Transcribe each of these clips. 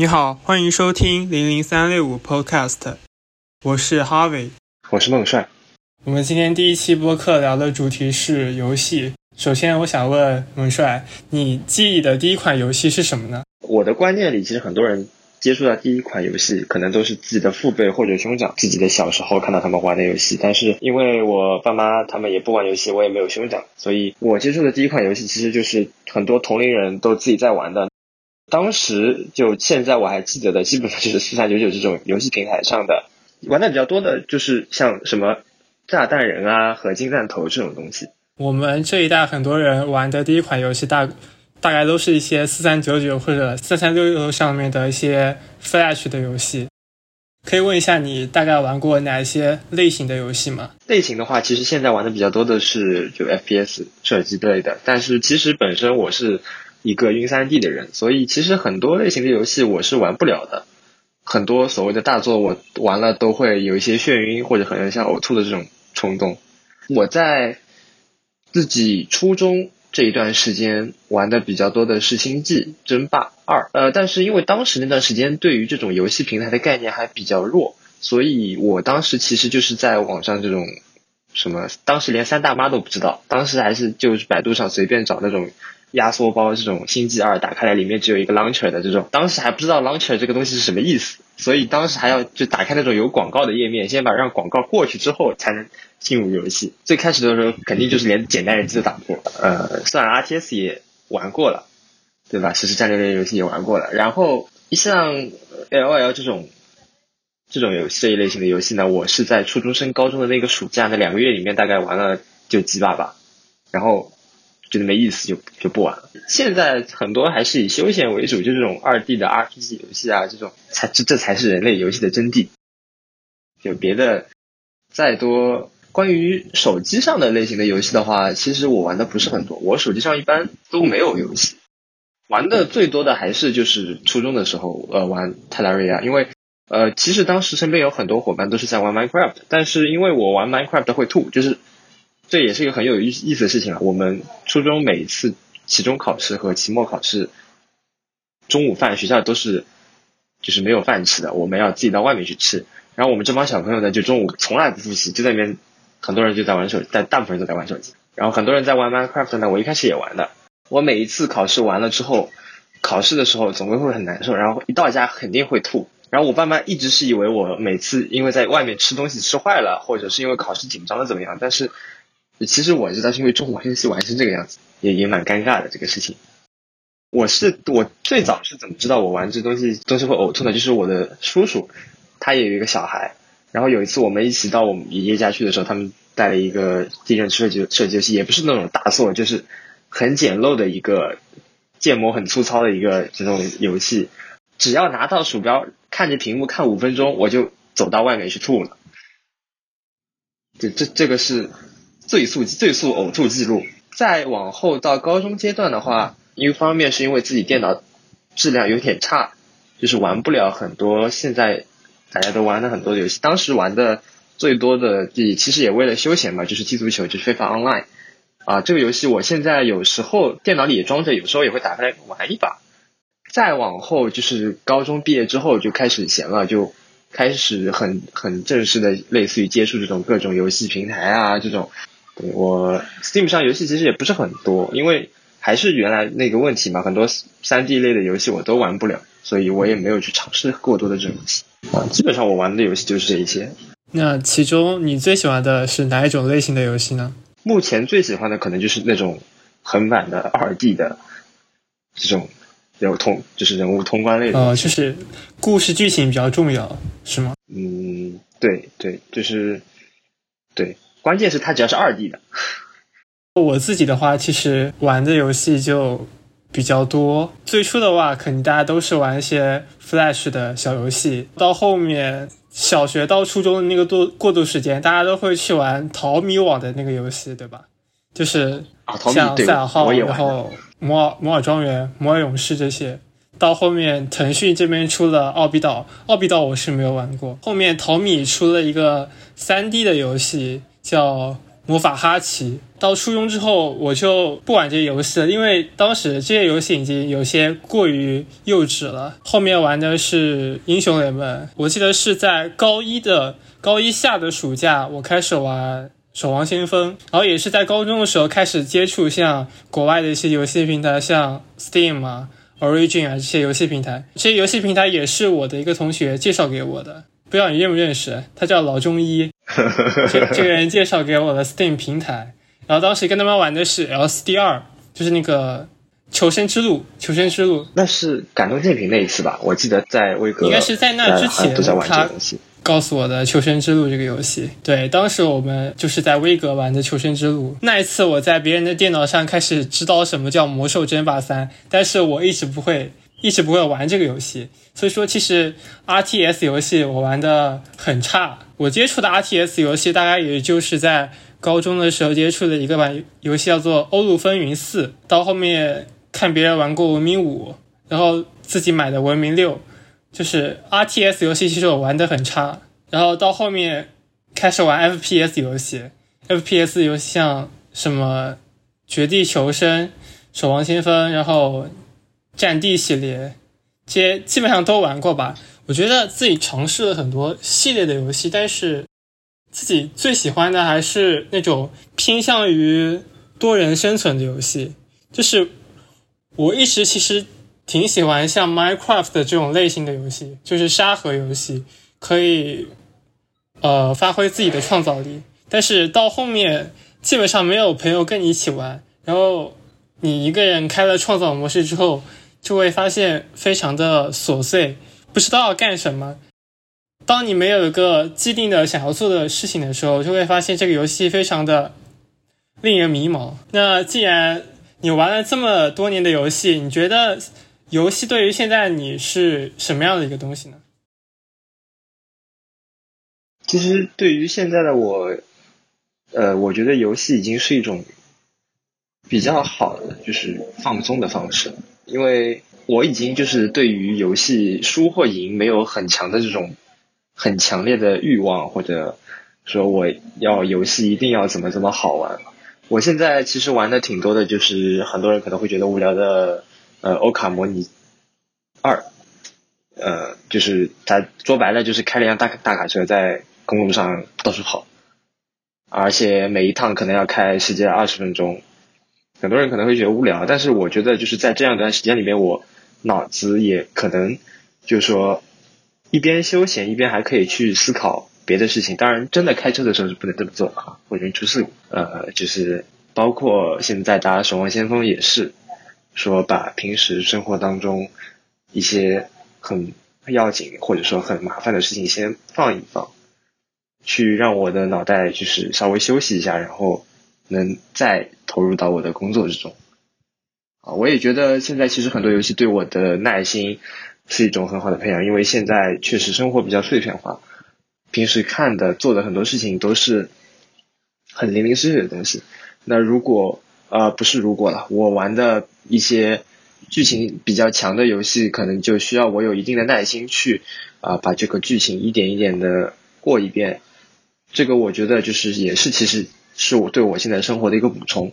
你好，欢迎收听零零三六五 Podcast，我是 Harvey，我是孟帅。我们今天第一期播客聊的主题是游戏。首先，我想问孟帅，你记忆的第一款游戏是什么呢？我的观念里，其实很多人接触到第一款游戏，可能都是自己的父辈或者兄长，自己的小时候看到他们玩的游戏。但是因为我爸妈他们也不玩游戏，我也没有兄长，所以我接触的第一款游戏其实就是很多同龄人都自己在玩的。当时就现在我还记得的，基本上就是四三九九这种游戏平台上的玩的比较多的，就是像什么炸弹人啊合金弹头这种东西。我们这一代很多人玩的第一款游戏大大概都是一些四三九九或者三三六六上面的一些 Flash 的游戏。可以问一下你大概玩过哪一些类型的游戏吗？类型的话，其实现在玩的比较多的是就 FPS 射击类的，但是其实本身我是。一个晕三 D 的人，所以其实很多类型的游戏我是玩不了的。很多所谓的大作，我玩了都会有一些眩晕或者很像呕吐的这种冲动。我在自己初中这一段时间玩的比较多的是《星际争霸二》，呃，但是因为当时那段时间对于这种游戏平台的概念还比较弱，所以我当时其实就是在网上这种什么，当时连三大妈都不知道，当时还是就是百度上随便找那种。压缩包这种星际二打开来里面只有一个 launcher 的这种，当时还不知道 launcher 这个东西是什么意思，所以当时还要就打开那种有广告的页面，先把让广告过去之后才能进入游戏。最开始的时候肯定就是连简单人机都打不过，呃，算 RTS 也玩过了，对吧？实时战略类游戏也玩过了，然后像 LOL 这种这种游戏这一类型的游戏呢，我是在初中升高中的那个暑假那两个月里面大概玩了就几把吧，然后。觉得没意思就就不玩了。现在很多还是以休闲为主，就这种二 D 的 RPG 游戏啊，这种才这这才是人类游戏的真谛。就别的再多关于手机上的类型的游戏的话，其实我玩的不是很多。我手机上一般都没有游戏，玩的最多的还是就是初中的时候，呃，玩泰达瑞亚。因为呃，其实当时身边有很多伙伴都是在玩 Minecraft，但是因为我玩 Minecraft 会吐，就是。这也是一个很有意意思的事情啊！我们初中每一次期中考试和期末考试，中午饭学校都是就是没有饭吃的，我们要自己到外面去吃。然后我们这帮小朋友呢，就中午从来不复习，就在那边，很多人就在玩手，但大部分人都在玩手机。然后很多人在玩 Minecraft 呢，我一开始也玩的。我每一次考试完了之后，考试的时候总归会很难受，然后一到家肯定会吐。然后我爸妈一直是以为我每次因为在外面吃东西吃坏了，或者是因为考试紧张了怎么样，但是。其实我知道是因为中午玩游戏玩成这个样子，也也蛮尴尬的这个事情。我是我最早是怎么知道我玩这东西都是会呕吐的？就是我的叔叔，他也有一个小孩，然后有一次我们一起到我们爷爷家去的时候，他们带了一个地震设计设计游戏，也不是那种大作，就是很简陋的一个建模很粗糙的一个这种游戏。只要拿到鼠标，看着屏幕看五分钟，我就走到外面去吐了。这这这个是。最速最速呕吐记录。再往后到高中阶段的话，一方面是因为自己电脑质量有点差，就是玩不了很多现在大家都玩的很多的游戏。当时玩的最多的，其实也为了休闲嘛，就是踢足球，就是非法 online 啊。这个游戏我现在有时候电脑里也装着，有时候也会打开来玩一把。再往后就是高中毕业之后就开始闲了，就开始很很正式的，类似于接触这种各种游戏平台啊这种。我 Steam 上游戏其实也不是很多，因为还是原来那个问题嘛，很多三 D 类的游戏我都玩不了，所以我也没有去尝试过多的这种游戏啊。基本上我玩的游戏就是这一些。那其中你最喜欢的是哪一种类型的游戏呢？目前最喜欢的可能就是那种横版的二 D 的这种有通，就是人物通关类的。哦，就是故事剧情比较重要，是吗？嗯，对对，就是对。关键是它只要是二 D 的。我自己的话，其实玩的游戏就比较多。最初的话，肯定大家都是玩一些 Flash 的小游戏。到后面，小学到初中的那个度过渡时间，大家都会去玩淘米网的那个游戏，对吧？就是像赛尔号，然后摩尔摩尔庄园、摩尔勇士这些。到后面，腾讯这边出了奥比岛，奥比岛我是没有玩过。后面淘米出了一个三 D 的游戏。叫魔法哈奇。到初中之后，我就不玩这些游戏了，因为当时这些游戏已经有些过于幼稚了。后面玩的是英雄联盟，我记得是在高一的高一下的暑假，我开始玩守望先锋，然后也是在高中的时候开始接触像国外的一些游戏平台，像 Steam 啊、Origin 啊这些游戏平台。这些游戏平台也是我的一个同学介绍给我的，不知道你认不认识？他叫老中医，这这个人介绍给我的 Steam 平台。然后当时跟他们玩的是 LCD 二，就是那个求生之路，求生之路。那是感动电瓶那一次吧？我记得在威格，应该是在那之前都在玩这他。告诉我的《求生之路》这个游戏。对，当时我们就是在威格玩的《求生之路》。那一次我在别人的电脑上开始知道什么叫《魔兽争霸三》，但是我一直不会，一直不会玩这个游戏。所以说，其实 RTS 游戏我玩的很差。我接触的 RTS 游戏大概也就是在高中的时候接触的一个版游戏，叫做《欧陆风云四》。到后面看别人玩过《文明五》，然后自己买的《文明六》。就是 RTS 游戏，其实我玩的很差。然后到后面开始玩 FPS 游戏，FPS 游戏像什么《绝地求生》《守望先锋》，然后《战地》系列，这基本上都玩过吧。我觉得自己尝试了很多系列的游戏，但是自己最喜欢的还是那种偏向于多人生存的游戏。就是我一直其实。挺喜欢像 Minecraft 这种类型的游戏，就是沙盒游戏，可以呃发挥自己的创造力。但是到后面基本上没有朋友跟你一起玩，然后你一个人开了创造模式之后，就会发现非常的琐碎，不知道要干什么。当你没有一个既定的想要做的事情的时候，就会发现这个游戏非常的令人迷茫。那既然你玩了这么多年的游戏，你觉得？游戏对于现在你是什么样的一个东西呢？其实对于现在的我，呃，我觉得游戏已经是一种比较好的就是放松的方式，因为我已经就是对于游戏输或赢没有很强的这种很强烈的欲望，或者说我要游戏一定要怎么怎么好玩。我现在其实玩的挺多的，就是很多人可能会觉得无聊的。呃，欧卡模拟二，呃，就是它说白了就是开了一辆大大卡车在公路上到处跑，而且每一趟可能要开十几二十分钟，很多人可能会觉得无聊，但是我觉得就是在这样一段时间里面，我脑子也可能就是说一边休闲一边还可以去思考别的事情。当然，真的开车的时候是不能这么做啊，会容易出事故。呃，就是包括现在打守望先锋也是。说把平时生活当中一些很要紧或者说很麻烦的事情先放一放，去让我的脑袋就是稍微休息一下，然后能再投入到我的工作之中。啊，我也觉得现在其实很多游戏对我的耐心是一种很好的培养，因为现在确实生活比较碎片化，平时看的做的很多事情都是很零零碎碎的东西。那如果呃不是如果了，我玩的。一些剧情比较强的游戏，可能就需要我有一定的耐心去啊，把这个剧情一点一点的过一遍。这个我觉得就是也是，其实是我对我现在生活的一个补充。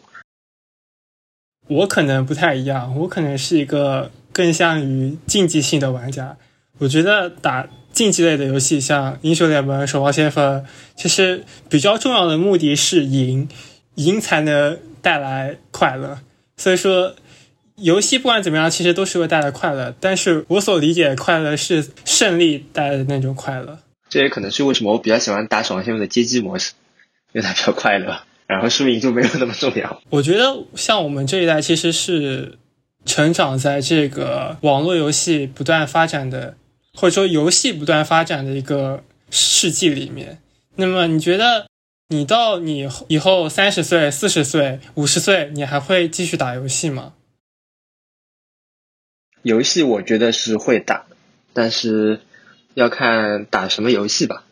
我可能不太一样，我可能是一个更像于竞技性的玩家。我觉得打竞技类的游戏，像英雄联盟、守望先锋，其实比较重要的目的是赢，赢才能带来快乐。所以说。游戏不管怎么样，其实都是会带来快乐。但是我所理解的快乐是胜利带来的那种快乐。这也可能是为什么我比较喜欢打守望先锋的街机模式，因为它比较快乐，然后输赢就没有那么重要。我觉得像我们这一代，其实是成长在这个网络游戏不断发展的，或者说游戏不断发展的一个世纪里面。那么你觉得，你到你以后三十岁、四十岁、五十岁，你还会继续打游戏吗？游戏我觉得是会打，但是要看打什么游戏吧。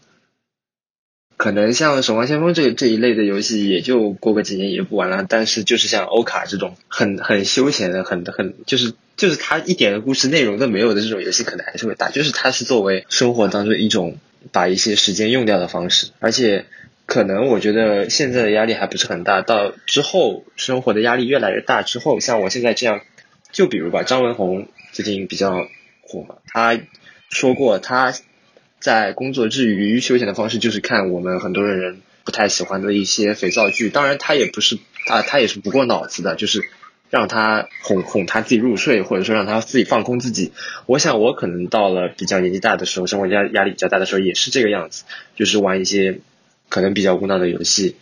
可能像《守望先锋》这这一类的游戏，也就过个几年也不玩了。但是就是像欧卡这种很很休闲的、很很就是就是它一点的故事内容都没有的这种游戏，可能还是会打。就是它是作为生活当中一种把一些时间用掉的方式，而且。可能我觉得现在的压力还不是很大，到之后生活的压力越来越大之后，像我现在这样，就比如吧，张文宏最近比较火嘛，他说过他在工作之余休闲的方式就是看我们很多人不太喜欢的一些肥皂剧，当然他也不是啊，他也是不过脑子的，就是。让他哄哄他自己入睡，或者说让他自己放空自己。我想我可能到了比较年纪大的时候，生活压压力比较大的时候，也是这个样子，就是玩一些可能比较无脑的游戏，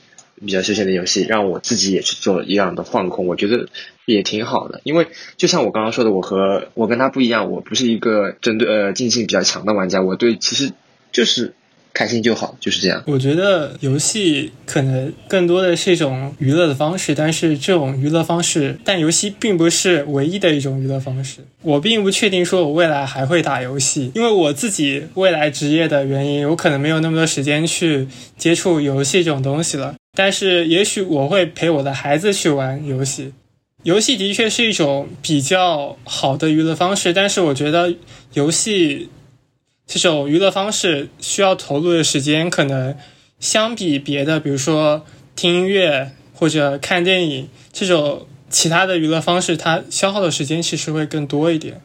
比较休闲的游戏，让我自己也去做一样的放空。我觉得也挺好的，因为就像我刚刚说的，我和我跟他不一样，我不是一个针对呃竞技性比较强的玩家，我对其实就是。开心就好，就是这样。我觉得游戏可能更多的是一种娱乐的方式，但是这种娱乐方式，但游戏并不是唯一的一种娱乐方式。我并不确定说我未来还会打游戏，因为我自己未来职业的原因，我可能没有那么多时间去接触游戏这种东西了。但是也许我会陪我的孩子去玩游戏。游戏的确是一种比较好的娱乐方式，但是我觉得游戏。这种娱乐方式需要投入的时间，可能相比别的，比如说听音乐或者看电影这种其他的娱乐方式，它消耗的时间其实会更多一点。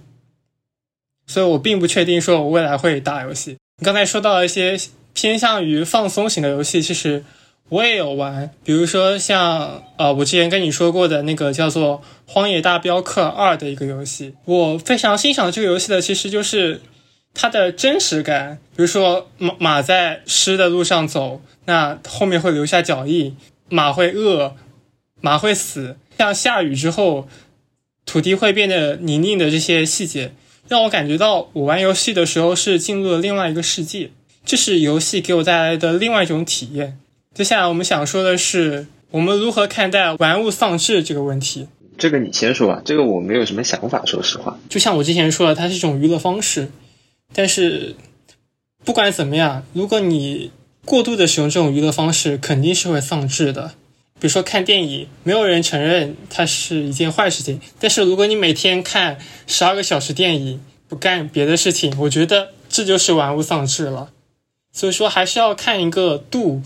所以我并不确定说我未来会打游戏。你刚才说到一些偏向于放松型的游戏，其实我也有玩，比如说像呃，我之前跟你说过的那个叫做《荒野大镖客二》的一个游戏，我非常欣赏这个游戏的，其实就是。它的真实感，比如说马马在湿的路上走，那后面会留下脚印，马会饿，马会死。像下雨之后，土地会变得泥泞的这些细节，让我感觉到我玩游戏的时候是进入了另外一个世界，这是游戏给我带来的另外一种体验。接下来我们想说的是，我们如何看待玩物丧志这个问题？这个你先说吧，这个我没有什么想法，说实话。就像我之前说的，它是一种娱乐方式。但是，不管怎么样，如果你过度的使用这种娱乐方式，肯定是会丧志的。比如说看电影，没有人承认它是一件坏事情。但是如果你每天看十二个小时电影，不干别的事情，我觉得这就是玩物丧志了。所以说，还是要看一个度，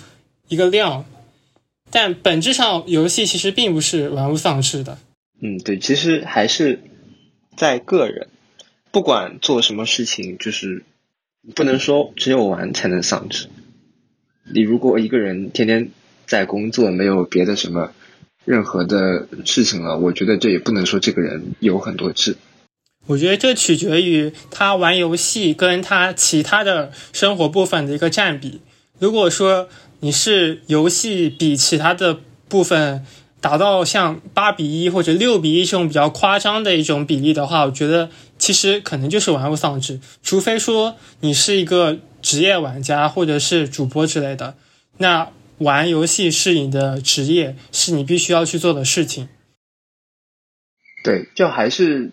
一个量。但本质上，游戏其实并不是玩物丧志的。嗯，对，其实还是在个人。不管做什么事情，就是不能说只有玩才能丧志。你如果一个人天天在工作，没有别的什么任何的事情了，我觉得这也不能说这个人有很多志。我觉得这取决于他玩游戏跟他其他的生活部分的一个占比。如果说你是游戏比其他的部分。达到像八比一或者六比一这种比较夸张的一种比例的话，我觉得其实可能就是玩物丧志。除非说你是一个职业玩家或者是主播之类的，那玩游戏是你的职业，是你必须要去做的事情。对，就还是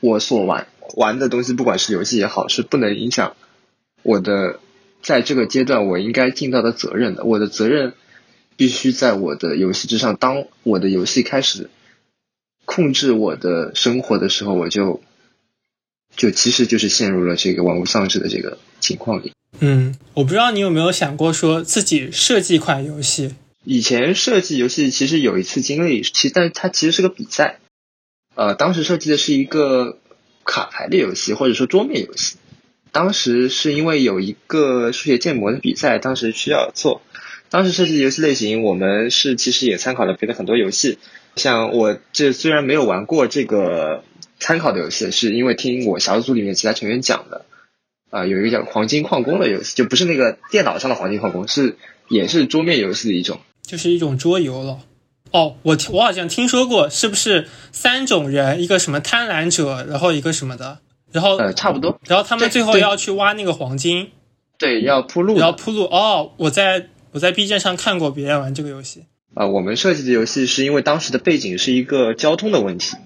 我所玩玩的东西，不管是游戏也好，是不能影响我的在这个阶段我应该尽到的责任的。我的责任。必须在我的游戏之上。当我的游戏开始控制我的生活的时候，我就就其实就是陷入了这个玩物丧志的这个情况里。嗯，我不知道你有没有想过说自己设计一款游戏。以前设计游戏其实有一次经历，其但它其实是个比赛。呃，当时设计的是一个卡牌的游戏，或者说桌面游戏。当时是因为有一个数学建模的比赛，当时需要做。当时设计的游戏类型，我们是其实也参考了别的很多游戏。像我这虽然没有玩过这个参考的游戏，是因为听我小组里面其他成员讲的。啊，有一个叫《黄金矿工》的游戏，就不是那个电脑上的黄金矿工，是也是桌面游戏的一种，就是一种桌游了。哦，我我好像听说过，是不是三种人，一个什么贪婪者，然后一个什么的，然后呃差不多，然后他们最后要去挖那个黄金，对，要铺路，要铺路。哦，我在。我在 B 站上看过别人玩这个游戏啊。我们设计的游戏是因为当时的背景是一个交通的问题，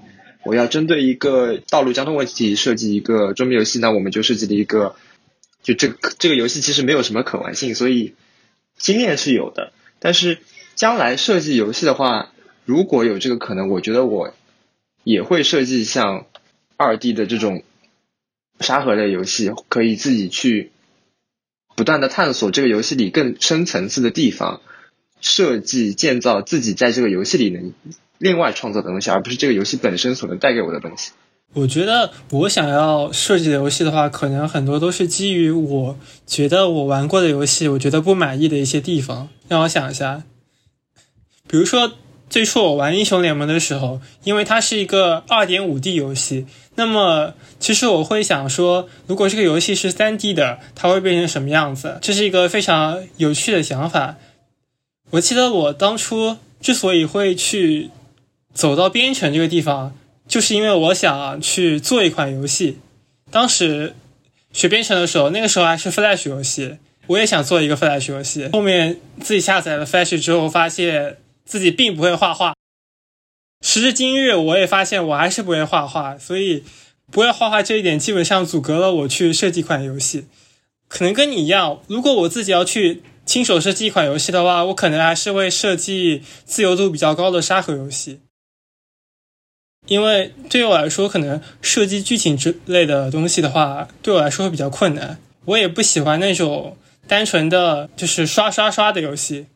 我要针对一个道路交通问题设计一个桌面游戏，那我们就设计了一个，就这个这个游戏其实没有什么可玩性，所以经验是有的。但是将来设计游戏的话，如果有这个可能，我觉得我也会设计像二 D 的这种沙盒类游戏，可以自己去。不断的探索这个游戏里更深层次的地方，设计建造自己在这个游戏里能另外创造的东西，而不是这个游戏本身所能带给我的东西。我觉得我想要设计的游戏的话，可能很多都是基于我觉得我玩过的游戏，我觉得不满意的一些地方。让我想一下，比如说最初我玩英雄联盟的时候，因为它是一个二点五 D 游戏，那么其实我会想说，如果这个游戏是三 D 的，它会变成什么样子？这是一个非常有趣的想法。我记得我当初之所以会去走到编程这个地方。就是因为我想去做一款游戏，当时学编程的时候，那个时候还是 Flash 游戏，我也想做一个 Flash 游戏。后面自己下载了 Flash 之后，发现自己并不会画画。时至今日，我也发现我还是不会画画，所以不会画画这一点基本上阻隔了我去设计一款游戏。可能跟你一样，如果我自己要去亲手设计一款游戏的话，我可能还是会设计自由度比较高的沙盒游戏。因为对于我来说，可能设计剧情之类的东西的话，对我来说会比较困难。我也不喜欢那种单纯的就是刷刷刷的游戏，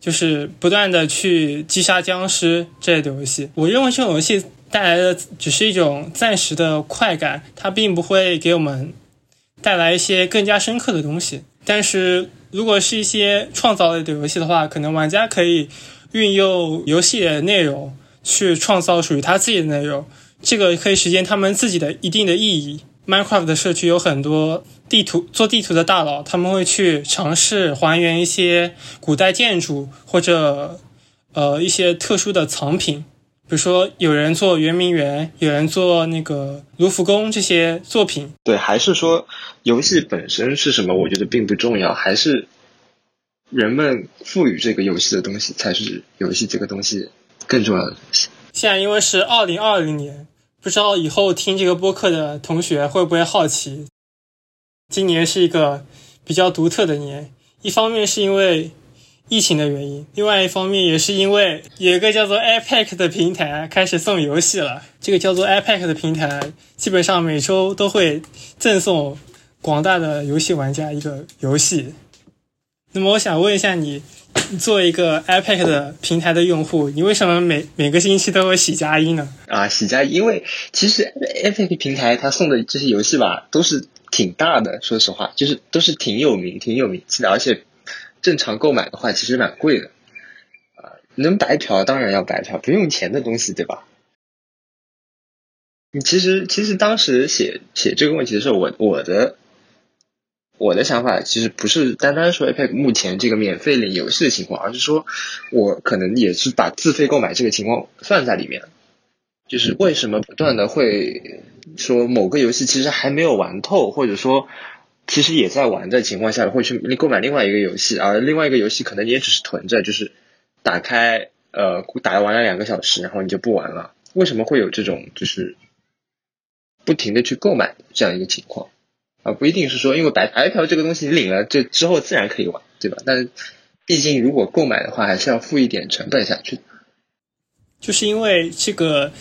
就是不断的去击杀僵尸这类的游戏。我认为这种游戏带来的只是一种暂时的快感，它并不会给我们带来一些更加深刻的东西。但是如果是一些创造类的游戏的话，可能玩家可以运用游戏的内容。去创造属于他自己的内容，这个可以实现他们自己的一定的意义。Minecraft 的社区有很多地图做地图的大佬，他们会去尝试还原一些古代建筑或者呃一些特殊的藏品，比如说有人做圆明园，有人做那个卢浮宫这些作品。对，还是说游戏本身是什么？我觉得并不重要，还是人们赋予这个游戏的东西才是游戏这个东西。更重要的东西。现在因为是二零二零年，不知道以后听这个播客的同学会不会好奇，今年是一个比较独特的年。一方面是因为疫情的原因，另外一方面也是因为有一个叫做 Epic 的平台开始送游戏了。这个叫做 Epic 的平台，基本上每周都会赠送广大的游戏玩家一个游戏。那么我想问一下你。作为一个 iPad 的平台的用户，你为什么每每个星期都会喜加一呢？啊，喜加一，因为其实 iPad 平台它送的这些游戏吧，都是挺大的，说实话，就是都是挺有名、挺有名气的，而且正常购买的话其实蛮贵的。啊，能白嫖当然要白嫖，不用钱的东西，对吧？你其实其实当时写写这个问题的时候，我我的。我的想法其实不是单单说 Epic 目前这个免费领游戏的情况，而是说我可能也是把自费购买这个情况算在里面。就是为什么不断的会说某个游戏其实还没有玩透，或者说其实也在玩的情况下，会去购买另外一个游戏，而另外一个游戏可能也只是囤着，就是打开呃打玩了两个小时，然后你就不玩了。为什么会有这种就是不停的去购买这样一个情况？啊，不一定是说，因为白白嫖这个东西你领了，这之后自然可以玩，对吧？但毕竟如果购买的话，还是要付一点成本下去。就是因为这个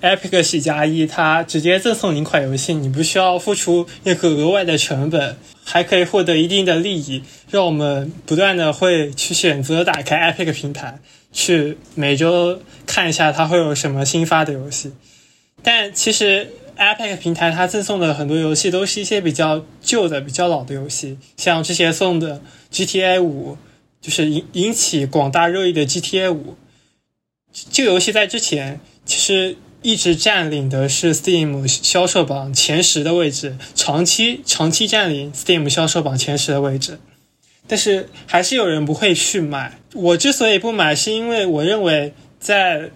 Epic 喜加一，它直接赠送你一款游戏，你不需要付出任何额外的成本，还可以获得一定的利益，让我们不断的会去选择打开 Epic 平台，去每周看一下它会有什么新发的游戏。但其实。iPad 平台它赠送的很多游戏都是一些比较旧的、比较老的游戏，像之前送的 GTA 五，就是引引起广大热议的 GTA 五。这个游戏在之前其实一直占领的是 Steam 销售榜前十的位置，长期长期占领 Steam 销售榜前十的位置。但是还是有人不会去买。我之所以不买，是因为我认为在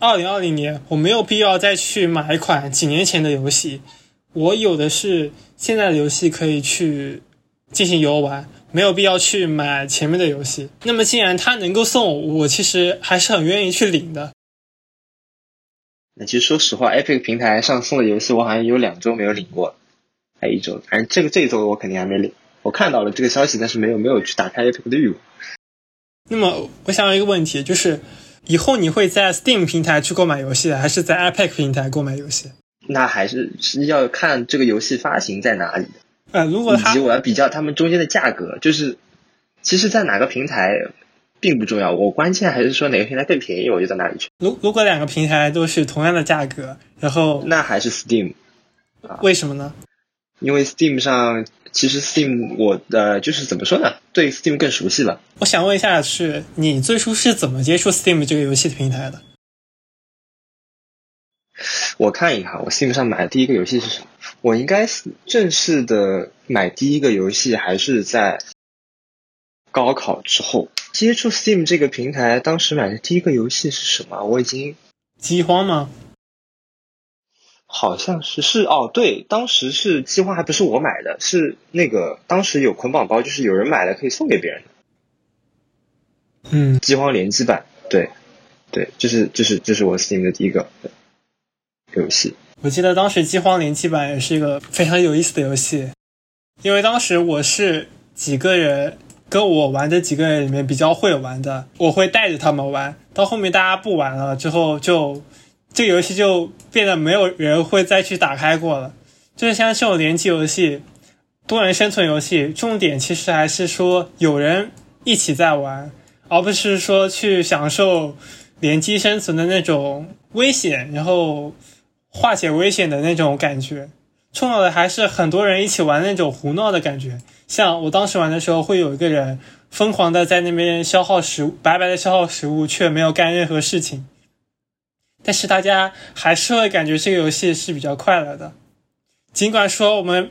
二零二零年，我没有必要再去买一款几年前的游戏，我有的是现在的游戏可以去进行游玩，没有必要去买前面的游戏。那么既然它能够送，我其实还是很愿意去领的。那其实说实话，Epic 平台上送的游戏，我好像有两周没有领过了，还一周，反正这个这一周我肯定还没领。我看到了这个消息，但是没有没有去打开 Epic 的欲望。那么我想要一个问题，就是。以后你会在 Steam 平台去购买游戏，还是在 Epic 平台购买游戏？那还是是要看这个游戏发行在哪里。呃，如果以及我要比较他们中间的价格，就是其实，在哪个平台并不重要，我关键还是说哪个平台更便宜，我就到哪里去。如如果两个平台都是同样的价格，然后那还是 Steam，为什么呢？因为 Steam 上其实 Steam 我的就是怎么说呢，对 Steam 更熟悉了。我想问一下，是你最初是怎么接触 Steam 这个游戏的平台的？我看一看，我 Steam 上买的第一个游戏是什么？我应该正式的买第一个游戏还是在高考之后接触 Steam 这个平台。当时买的第一个游戏是什么？我已经饥荒吗？好像是是哦，对，当时是饥荒，还不是我买的，是那个当时有捆绑包，就是有人买了可以送给别人的。嗯，饥荒联机版，对，对，这是这是这是我 Steam 的第一个游戏。我记得当时饥荒联机版也是一个非常有意思的游戏，因为当时我是几个人跟我玩的几个人里面比较会玩的，我会带着他们玩。到后面大家不玩了之后，就这个游戏就变得没有人会再去打开过了。就是像这种联机游戏、多人生存游戏，重点其实还是说有人一起在玩，而不是说去享受联机生存的那种危险，然后。化解危险的那种感觉，重要的还是很多人一起玩那种胡闹的感觉。像我当时玩的时候，会有一个人疯狂的在那边消耗食物，白白的消耗食物，却没有干任何事情。但是大家还是会感觉这个游戏是比较快乐的。尽管说我们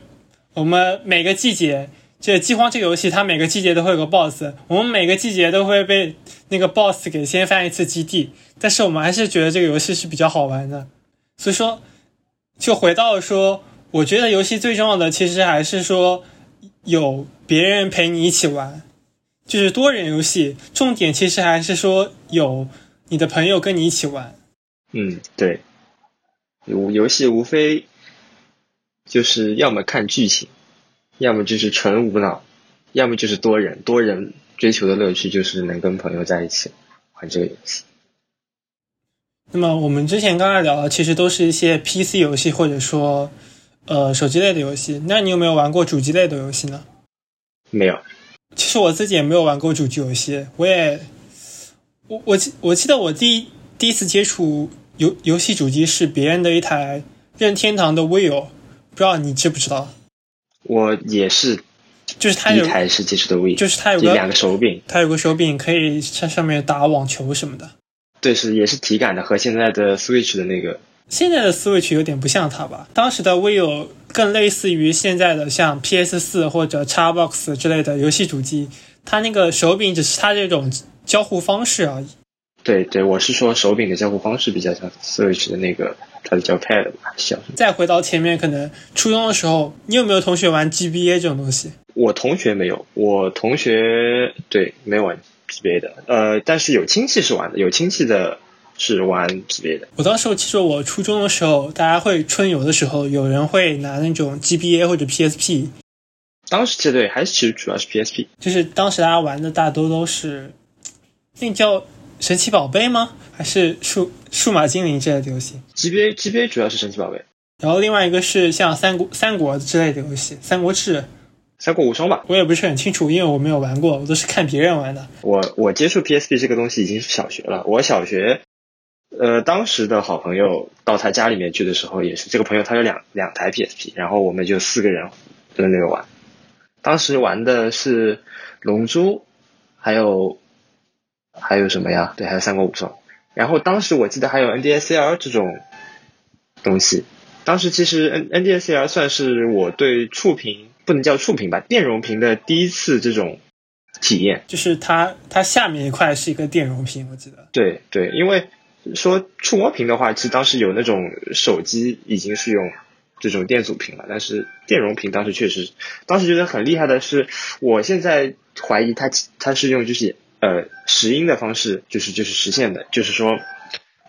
我们每个季节，这饥荒这个游戏，它每个季节都会有个 BOSS，我们每个季节都会被那个 BOSS 给掀翻一次基地，但是我们还是觉得这个游戏是比较好玩的。所以说，就回到说，我觉得游戏最重要的其实还是说有别人陪你一起玩，就是多人游戏。重点其实还是说有你的朋友跟你一起玩。嗯，对，游游戏无非就是要么看剧情，要么就是纯无脑，要么就是多人。多人追求的乐趣就是能跟朋友在一起玩这个游戏。那么我们之前刚才聊的，其实都是一些 PC 游戏或者说呃手机类的游戏。那你有没有玩过主机类的游戏呢？没有。其实我自己也没有玩过主机游戏。我也，我我记我记得我第一第一次接触游游戏主机是别人的一台任天堂的 Wii，不知道你知不知道？我也是，就是它有一台是接触的 Wii，就是它有个两个手柄，它有个手柄可以在上面打网球什么的。对，是也是体感的，和现在的 Switch 的那个。现在的 Switch 有点不像它吧？当时的 Wii 更类似于现在的像 PS 四或者 Xbox 之类的游戏主机，它那个手柄只是它这种交互方式而已。对对，我是说手柄的交互方式比较像 Switch 的那个，它的叫 Pad 吧，像。再回到前面，可能初中的时候，你有没有同学玩 GBA 这种东西？我同学没有，我同学对没有玩。GBA 的，呃，但是有亲戚是玩的，有亲戚的是玩 GBA 的。我当时我记得我初中的时候，大家会春游的时候，有人会拿那种 GBA 或者 PSP。当时记得对，还是其实主要是 PSP。就是当时大家玩的大多都是，那叫神奇宝贝吗？还是数数码精灵之类的游戏？GBA GBA 主要是神奇宝贝，然后另外一个是像三国三国之类的游戏，三国志。三国无双吧，我也不是很清楚，因为我没有玩过，我都是看别人玩的。我我接触 PSP 这个东西已经是小学了。我小学，呃，当时的好朋友到他家里面去的时候，也是这个朋友他有两两台 PSP，然后我们就四个人轮流玩。当时玩的是龙珠，还有还有什么呀？对，还有三国无双。然后当时我记得还有 NDSL 这种东西。当时其实 N NDSL 算是我对触屏。不能叫触屏吧，电容屏的第一次这种体验，就是它它下面一块是一个电容屏，我记得。对对，因为说触摸屏的话，其实当时有那种手机已经是用这种电阻屏了，但是电容屏当时确实，当时觉得很厉害的是，我现在怀疑它它是用就是呃拾音的方式，就是就是实现的，就是说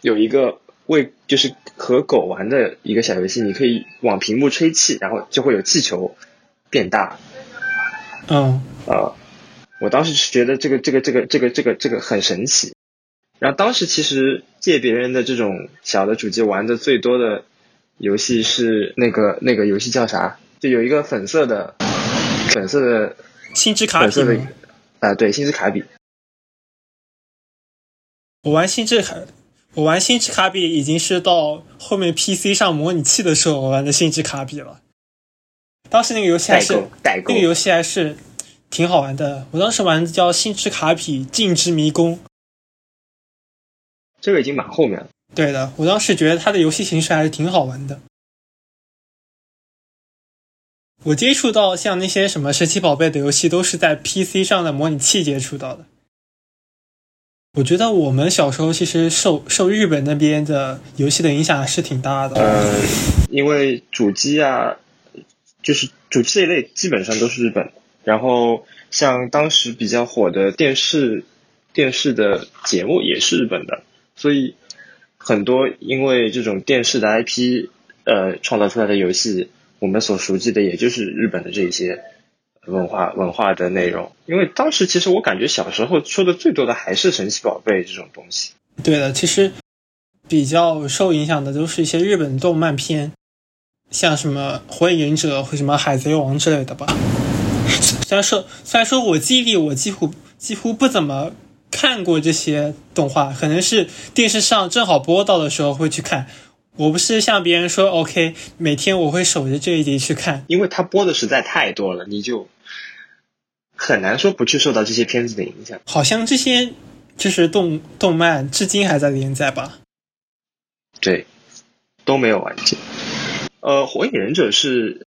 有一个为就是和狗玩的一个小游戏，你可以往屏幕吹气，然后就会有气球。变大，嗯啊，我当时是觉得这个这个这个这个这个这个很神奇，然后当时其实借别人的这种小的主机玩的最多的游戏是那个那个游戏叫啥？就有一个粉色的粉色的星之卡比，啊对，星之卡比，我玩星之卡，我玩星之卡比已经是到后面 PC 上模拟器的时候我玩的星之卡比了。当时那个游戏还是，那个游戏还是挺好玩的。我当时玩的叫《星之卡比镜之迷宫》，这个已经蛮后面了。对的，我当时觉得它的游戏形式还是挺好玩的。我接触到像那些什么神奇宝贝的游戏，都是在 PC 上的模拟器接触到的。我觉得我们小时候其实受受日本那边的游戏的影响是挺大的。呃，因为主机啊，就是主机这一类基本上都是日本。然后像当时比较火的电视电视的节目也是日本的，所以很多因为这种电视的 IP 呃创造出来的游戏。我们所熟悉的也就是日本的这些文化文化的内容，因为当时其实我感觉小时候说的最多的还是神奇宝贝这种东西。对的，其实比较受影响的都是一些日本动漫片，像什么火影忍者或什么海贼王之类的吧。虽然说虽然说我记忆里我几乎几乎不怎么看过这些动画，可能是电视上正好播到的时候会去看。我不是像别人说，OK，每天我会守着这一集去看，因为他播的实在太多了，你就很难说不去受到这些片子的影响。好像这些就是动动漫至今还在连载吧？对，都没有完结。呃，火影忍者是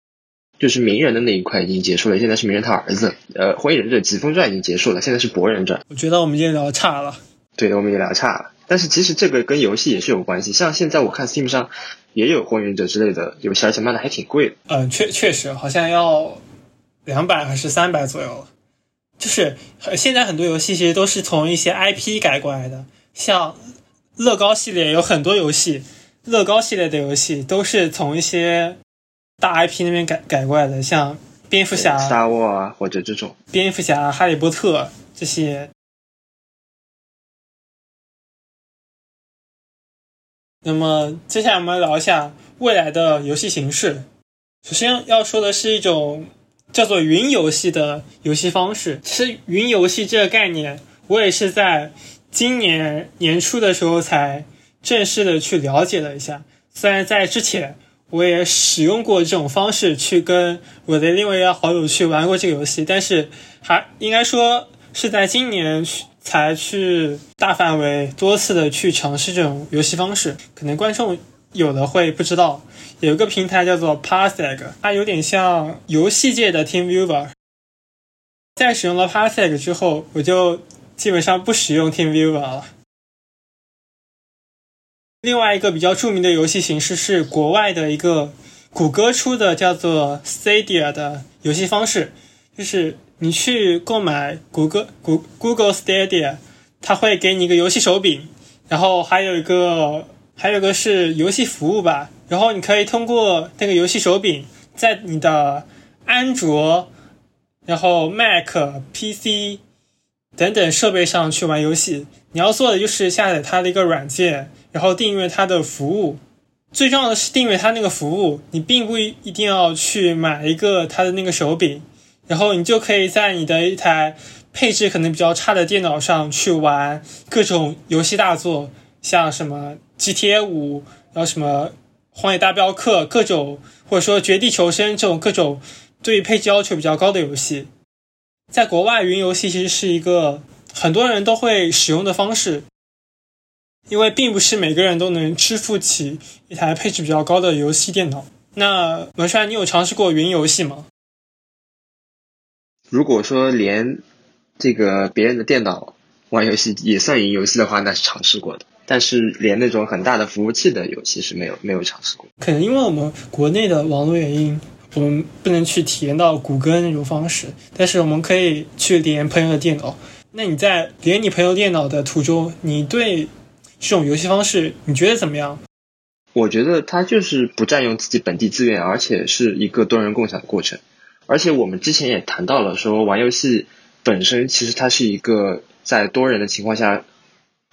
就是鸣人的那一块已经结束了，现在是鸣人他儿子。呃，火影忍者疾风传已经结束了，现在是博人传。我觉得我们今天聊差了。对，我们也聊差了。但是其实这个跟游戏也是有关系，像现在我看 Steam 上也有《火影忍者》之类的游戏，而且卖的还挺贵的。嗯，确确实好像要两百还是三百左右了。就是现在很多游戏其实都是从一些 IP 改过来的，像乐高系列有很多游戏，乐高系列的游戏都是从一些大 IP 那边改改过来的，像蝙蝠侠、Star War 啊，或者这种蝙蝠侠、哈利波特这些。那么接下来我们聊一下未来的游戏形式。首先要说的是一种叫做云游戏的游戏方式。其实云游戏这个概念，我也是在今年年初的时候才正式的去了解了一下。虽然在之前我也使用过这种方式去跟我的另外一个好友去玩过这个游戏，但是还应该说是在今年去。才去大范围多次的去尝试这种游戏方式，可能观众有的会不知道，有一个平台叫做 Parsec，它有点像游戏界的 TeamViewer。在使用了 Parsec 之后，我就基本上不使用 TeamViewer 了。另外一个比较著名的游戏形式是国外的一个谷歌出的叫做 Stadia 的游戏方式，就是。你去购买谷歌谷 Google Stadia，它会给你一个游戏手柄，然后还有一个还有个是游戏服务吧，然后你可以通过那个游戏手柄，在你的安卓、然后 Mac、PC 等等设备上去玩游戏。你要做的就是下载它的一个软件，然后订阅它的服务。最重要的是订阅它那个服务，你并不一定要去买一个它的那个手柄。然后你就可以在你的一台配置可能比较差的电脑上去玩各种游戏大作，像什么 GTA 五，然后什么荒野大镖客，各种或者说绝地求生这种各种对配置要求比较高的游戏，在国外云游戏其实是一个很多人都会使用的方式，因为并不是每个人都能支付起一台配置比较高的游戏电脑。那文川，你有尝试过云游戏吗？如果说连这个别人的电脑玩游戏也算云游戏的话，那是尝试过的。但是连那种很大的服务器的游戏是没有没有尝试过。可能因为我们国内的网络原因，我们不能去体验到谷歌那种方式。但是我们可以去连朋友的电脑。那你在连你朋友电脑的途中，你对这种游戏方式你觉得怎么样？我觉得它就是不占用自己本地资源，而且是一个多人共享的过程。而且我们之前也谈到了，说玩游戏本身其实它是一个在多人的情况下，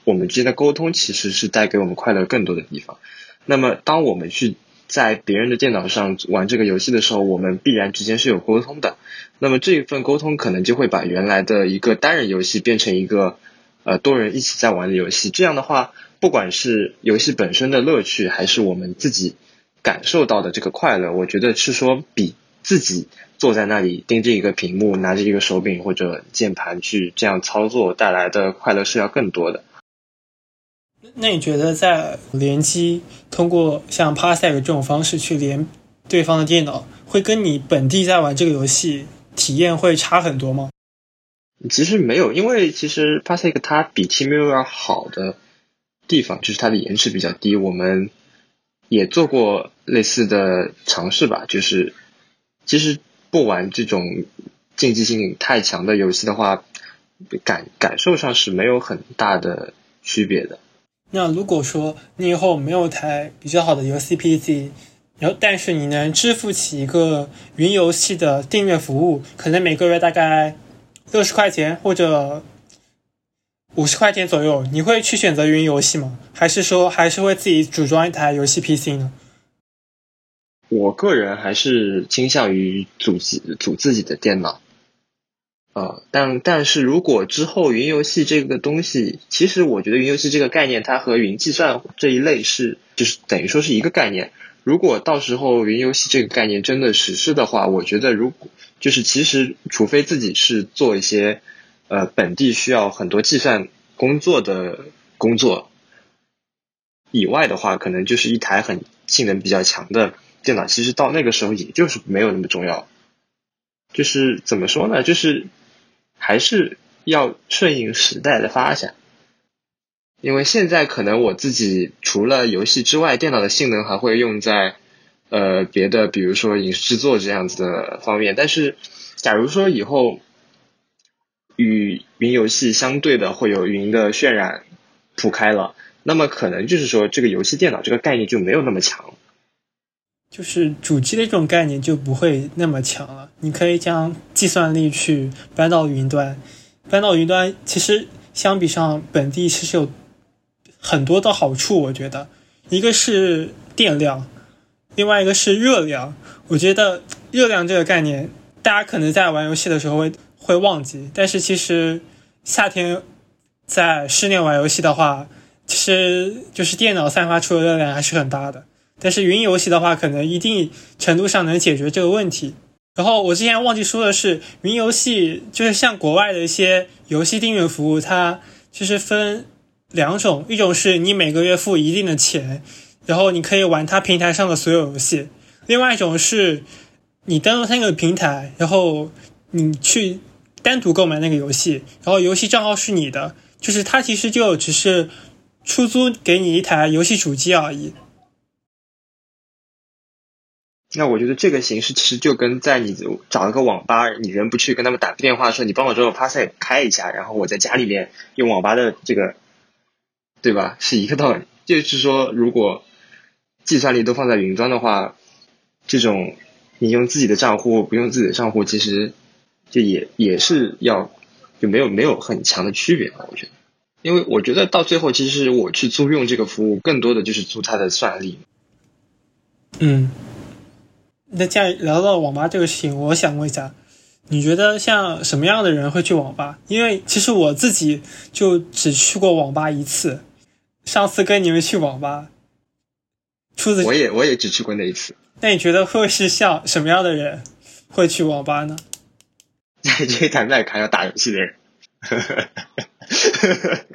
我们之间的沟通其实是带给我们快乐更多的地方。那么当我们去在别人的电脑上玩这个游戏的时候，我们必然之间是有沟通的。那么这一份沟通可能就会把原来的一个单人游戏变成一个呃多人一起在玩的游戏。这样的话，不管是游戏本身的乐趣，还是我们自己感受到的这个快乐，我觉得是说比自己坐在那里盯着一个屏幕，拿着一个手柄或者键盘去这样操作带来的快乐是要更多的。那你觉得在联机通过像 Parsec 这种方式去连对方的电脑，会跟你本地在玩这个游戏体验会差很多吗？其实没有，因为其实 Parsec 它比 TeamViewer 要好的地方就是它的延迟比较低。我们也做过类似的尝试吧，就是其实不玩这种竞技性太强的游戏的话，感感受上是没有很大的区别的。那如果说你以后没有台比较好的游戏 PC，然后但是你能支付起一个云游戏的订阅服务，可能每个月大概六十块钱或者五十块钱左右，你会去选择云游戏吗？还是说还是会自己组装一台游戏 PC 呢？我个人还是倾向于组自组自己的电脑。呃，但但是如果之后云游戏这个东西，其实我觉得云游戏这个概念，它和云计算这一类是，就是等于说是一个概念。如果到时候云游戏这个概念真的实施的话，我觉得如果就是其实，除非自己是做一些呃本地需要很多计算工作的工作以外的话，可能就是一台很性能比较强的电脑，其实到那个时候也就是没有那么重要。就是怎么说呢？就是。还是要顺应时代的发展，因为现在可能我自己除了游戏之外，电脑的性能还会用在呃别的，比如说影视制作这样子的方面。但是，假如说以后与云游戏相对的会有云的渲染铺开了，那么可能就是说这个游戏电脑这个概念就没有那么强。就是主机的这种概念就不会那么强了。你可以将计算力去搬到云端，搬到云端，其实相比上本地其实有很多的好处。我觉得，一个是电量，另外一个是热量。我觉得热量这个概念，大家可能在玩游戏的时候会会忘记，但是其实夏天在室内玩游戏的话，其实就是电脑散发出的热量还是很大的。但是云游戏的话，可能一定程度上能解决这个问题。然后我之前忘记说的是，云游戏就是像国外的一些游戏订阅服务，它其实分两种，一种是你每个月付一定的钱，然后你可以玩它平台上的所有游戏；另外一种是你登录那个平台，然后你去单独购买那个游戏，然后游戏账号是你的，就是它其实就只是出租给你一台游戏主机而已。那我觉得这个形式其实就跟在你找一个网吧，你人不去，跟他们打个电话说你帮我这个 pass 开一下，然后我在家里面用网吧的这个，对吧？是一个道理。就是说，如果计算力都放在云端的话，这种你用自己的账户不用自己的账户，其实就也也是要就没有没有很强的区别吧。我觉得，因为我觉得到最后，其实我去租用这个服务，更多的就是租它的算力。嗯。那既然聊到网吧这个事情，我想问一下，你觉得像什么样的人会去网吧？因为其实我自己就只去过网吧一次，上次跟你们去网吧，出自我也我也只去过那一次。那你觉得会是像什么样的人会去网吧呢？在这台麦卡要打游戏的人。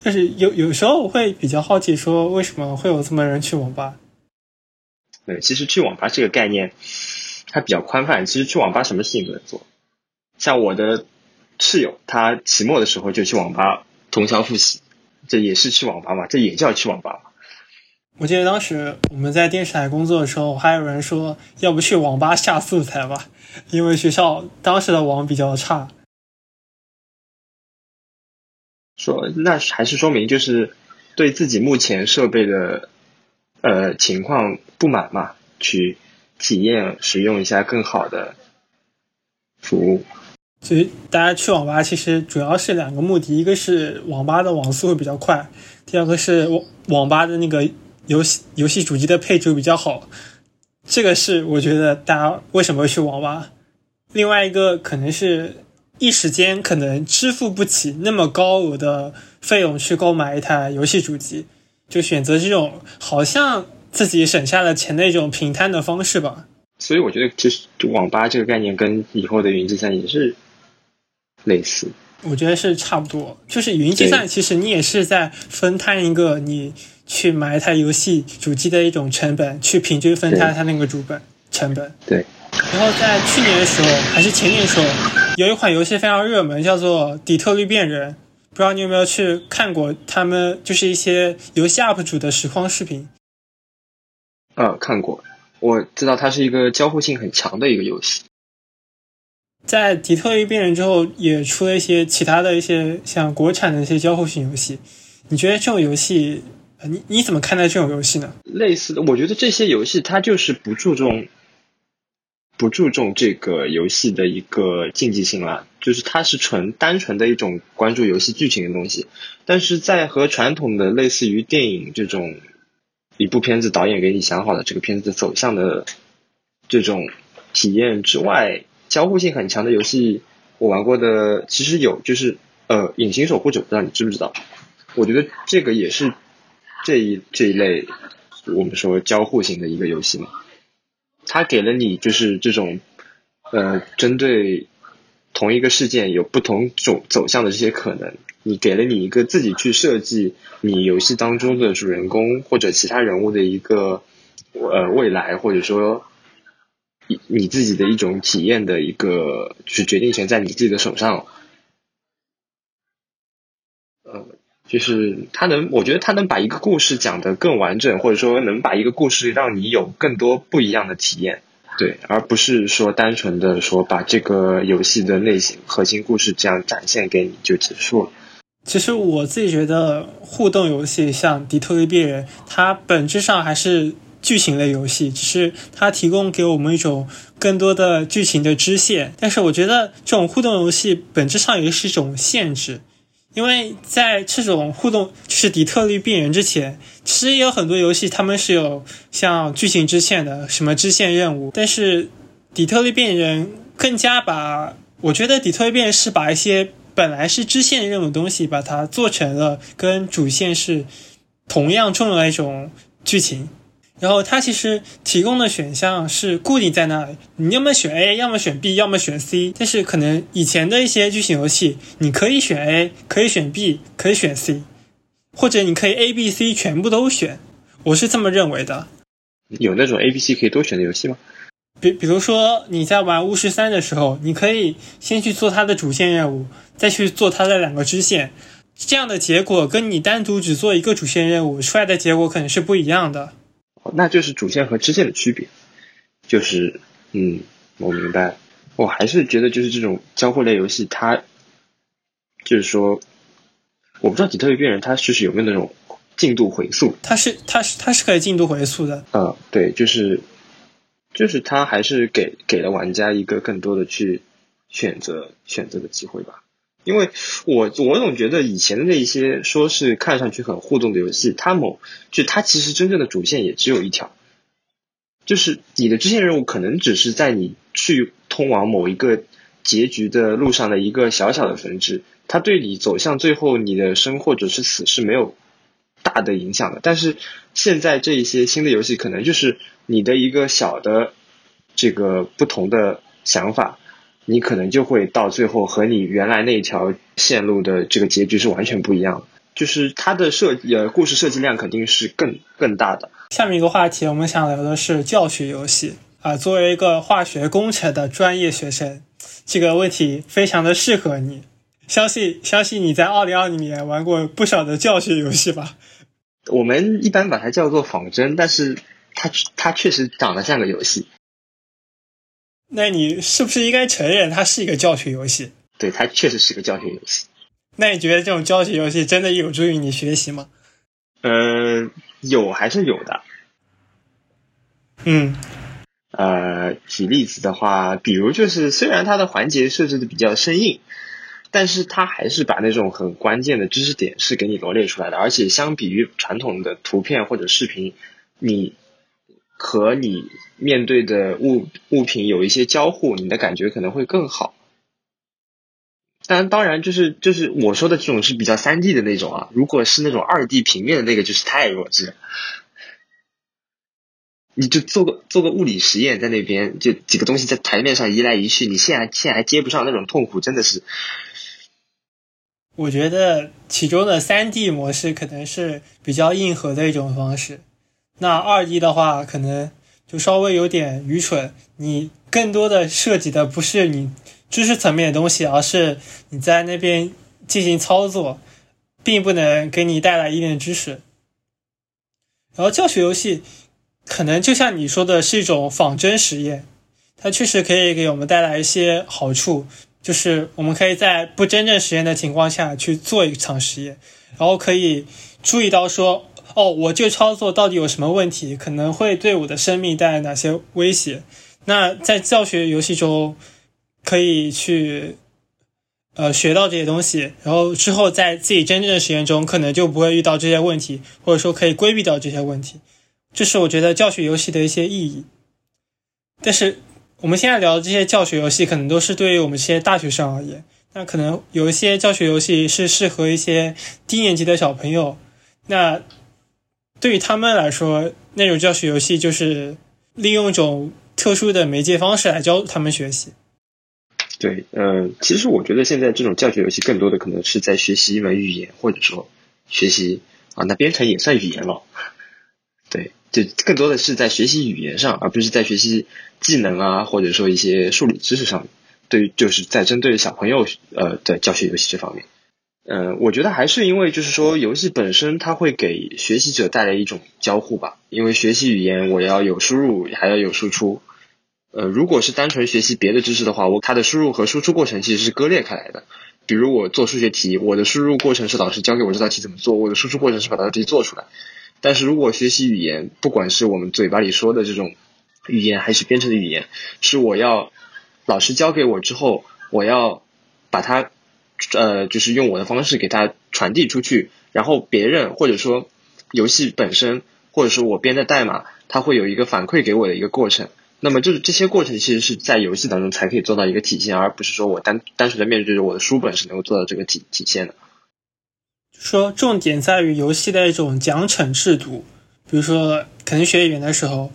但是有有时候我会比较好奇，说为什么会有这么人去网吧？对，其实去网吧这个概念，它比较宽泛。其实去网吧什么事情都能做。像我的室友，他期末的时候就去网吧通宵复习，这也是去网吧嘛？这也叫去网吧嘛？我记得当时我们在电视台工作的时候，还有人说要不去网吧下素材吧，因为学校当时的网比较差。说那还是说明就是对自己目前设备的。呃，情况不满嘛，去体验使用一下更好的服务。所以大家去网吧其实主要是两个目的，一个是网吧的网速会比较快，第二个是网网吧的那个游戏游戏主机的配置比较好。这个是我觉得大家为什么会去网吧。另外一个可能是一时间可能支付不起那么高额的费用去购买一台游戏主机，就选择这种好像自己省下了钱的一种平摊的方式吧。所以我觉得，其实网吧这个概念跟以后的云计算也是类似。我觉得是差不多，就是云计算，其实你也是在分摊一个你去买一台游戏主机的一种成本，去平均分摊它那个主本成本。对。然后在去年的时候，还是前年的时候，有一款游戏非常热门，叫做《底特律变人》，不知道你有没有去看过他们就是一些游戏 UP 主的实况视频？呃，看过。我知道它是一个交互性很强的一个游戏。在《底特律变人》之后，也出了一些其他的一些像国产的一些交互性游戏。你觉得这种游戏，你你怎么看待这种游戏呢？类似的，我觉得这些游戏它就是不注重不注重这个游戏的一个竞技性了，就是它是纯单纯的一种关注游戏剧情的东西。但是在和传统的类似于电影这种。一部片子导演给你想好的这个片子的走向的这种体验之外，交互性很强的游戏，我玩过的其实有，就是呃，隐形守护者，不知道你知不知道？我觉得这个也是这一这一类我们说交互型的一个游戏嘛，它给了你就是这种呃，针对同一个事件有不同种走向的这些可能。你给了你一个自己去设计你游戏当中的主人公或者其他人物的一个呃未来，或者说你你自己的一种体验的一个就是决定权在你自己的手上。呃，就是他能，我觉得他能把一个故事讲得更完整，或者说能把一个故事让你有更多不一样的体验，对，而不是说单纯的说把这个游戏的类型、核心故事这样展现给你就结束了。其实我自己觉得，互动游戏像《底特律变人》，它本质上还是剧情类游戏，只是它提供给我们一种更多的剧情的支线。但是我觉得这种互动游戏本质上也是一种限制，因为在这种互动就是《底特律变人》之前，其实也有很多游戏他们是有像剧情支线的，什么支线任务。但是《底特律变人》更加把，我觉得《底特律变人》是把一些。本来是支线任务的东西，把它做成了跟主线是同样重要的一种剧情。然后它其实提供的选项是固定在那里，你要么选 A，要么选 B，要么选 C。但是可能以前的一些剧情游戏，你可以选 A，可以选 B，可以选 C，或者你可以 A、B、C 全部都选。我是这么认为的。有那种 A、B、C 可以多选的游戏吗？比比如说你在玩巫师三的时候，你可以先去做它的主线任务，再去做它的两个支线，这样的结果跟你单独只做一个主线任务出来的结果可能是不一样的。那就是主线和支线的区别，就是嗯，我明白。我还是觉得就是这种交互类游戏，它就是说，我不知道底特律变人它就是有没有那种进度回溯。它是它是它是可以进度回溯的。嗯，对，就是。就是它还是给给了玩家一个更多的去选择选择的机会吧，因为我我总觉得以前的那一些说是看上去很互动的游戏，它某就它其实真正的主线也只有一条，就是你的支线任务可能只是在你去通往某一个结局的路上的一个小小的分支，它对你走向最后你的生或者是死是没有大的影响的，但是现在这一些新的游戏可能就是。你的一个小的这个不同的想法，你可能就会到最后和你原来那条线路的这个结局是完全不一样的。就是它的设呃故事设计量肯定是更更大的。下面一个话题，我们想聊的是教学游戏啊。作为一个化学工程的专业学生，这个问题非常的适合你。相信相信你在二零二里面玩过不少的教学游戏吧？我们一般把它叫做仿真，但是。它它确实长得像个游戏，那你是不是应该承认它是一个教学游戏？对，它确实是个教学游戏。那你觉得这种教学游戏真的有助于你学习吗？呃，有还是有的。嗯，呃，举例子的话，比如就是虽然它的环节设置的比较生硬，但是它还是把那种很关键的知识点是给你罗列出来的，而且相比于传统的图片或者视频，你。和你面对的物物品有一些交互，你的感觉可能会更好。当然，当然就是就是我说的这种是比较三 D 的那种啊。如果是那种二 D 平面的那个，就是太弱智了。你就做个做个物理实验，在那边就几个东西在台面上移来移去，你现在现在还接不上那种痛苦，真的是。我觉得其中的三 D 模式可能是比较硬核的一种方式，那二 D 的话可能就稍微有点愚蠢。你更多的涉及的不是你知识层面的东西，而是你在那边进行操作，并不能给你带来一定的知识。然后教学游戏。可能就像你说的，是一种仿真实验，它确实可以给我们带来一些好处，就是我们可以在不真正实验的情况下去做一场实验，然后可以注意到说，哦，我这个操作到底有什么问题，可能会对我的生命带来哪些威胁。那在教学游戏中，可以去呃学到这些东西，然后之后在自己真正的实验中，可能就不会遇到这些问题，或者说可以规避掉这些问题。这是我觉得教学游戏的一些意义，但是我们现在聊的这些教学游戏，可能都是对于我们这些大学生而言。那可能有一些教学游戏是适合一些低年级的小朋友。那对于他们来说，那种教学游戏就是利用一种特殊的媒介方式来教他们学习。对，嗯，其实我觉得现在这种教学游戏更多的可能是在学习一门语言，或者说学习啊，那编程也算语言了。对。就更多的是在学习语言上，而不是在学习技能啊，或者说一些数理知识上。对于就是在针对小朋友呃的教学游戏这方面，嗯，我觉得还是因为就是说游戏本身它会给学习者带来一种交互吧。因为学习语言我要有输入还要有输出，呃，如果是单纯学习别的知识的话，我它的输入和输出过程其实是割裂开来的。比如我做数学题，我的输入过程是老师教给我这道题怎么做，我的输出过程是把这道题做出来。但是如果学习语言，不管是我们嘴巴里说的这种语言，还是编程的语言，是我要老师教给我之后，我要把它呃，就是用我的方式给它传递出去，然后别人或者说游戏本身，或者说我编的代码，它会有一个反馈给我的一个过程。那么就是这些过程其实是在游戏当中才可以做到一个体现，而不是说我单单纯的面对着我的书本是能够做到这个体体现的。说重点在于游戏的一种奖惩制度，比如说，可能学语言的时候，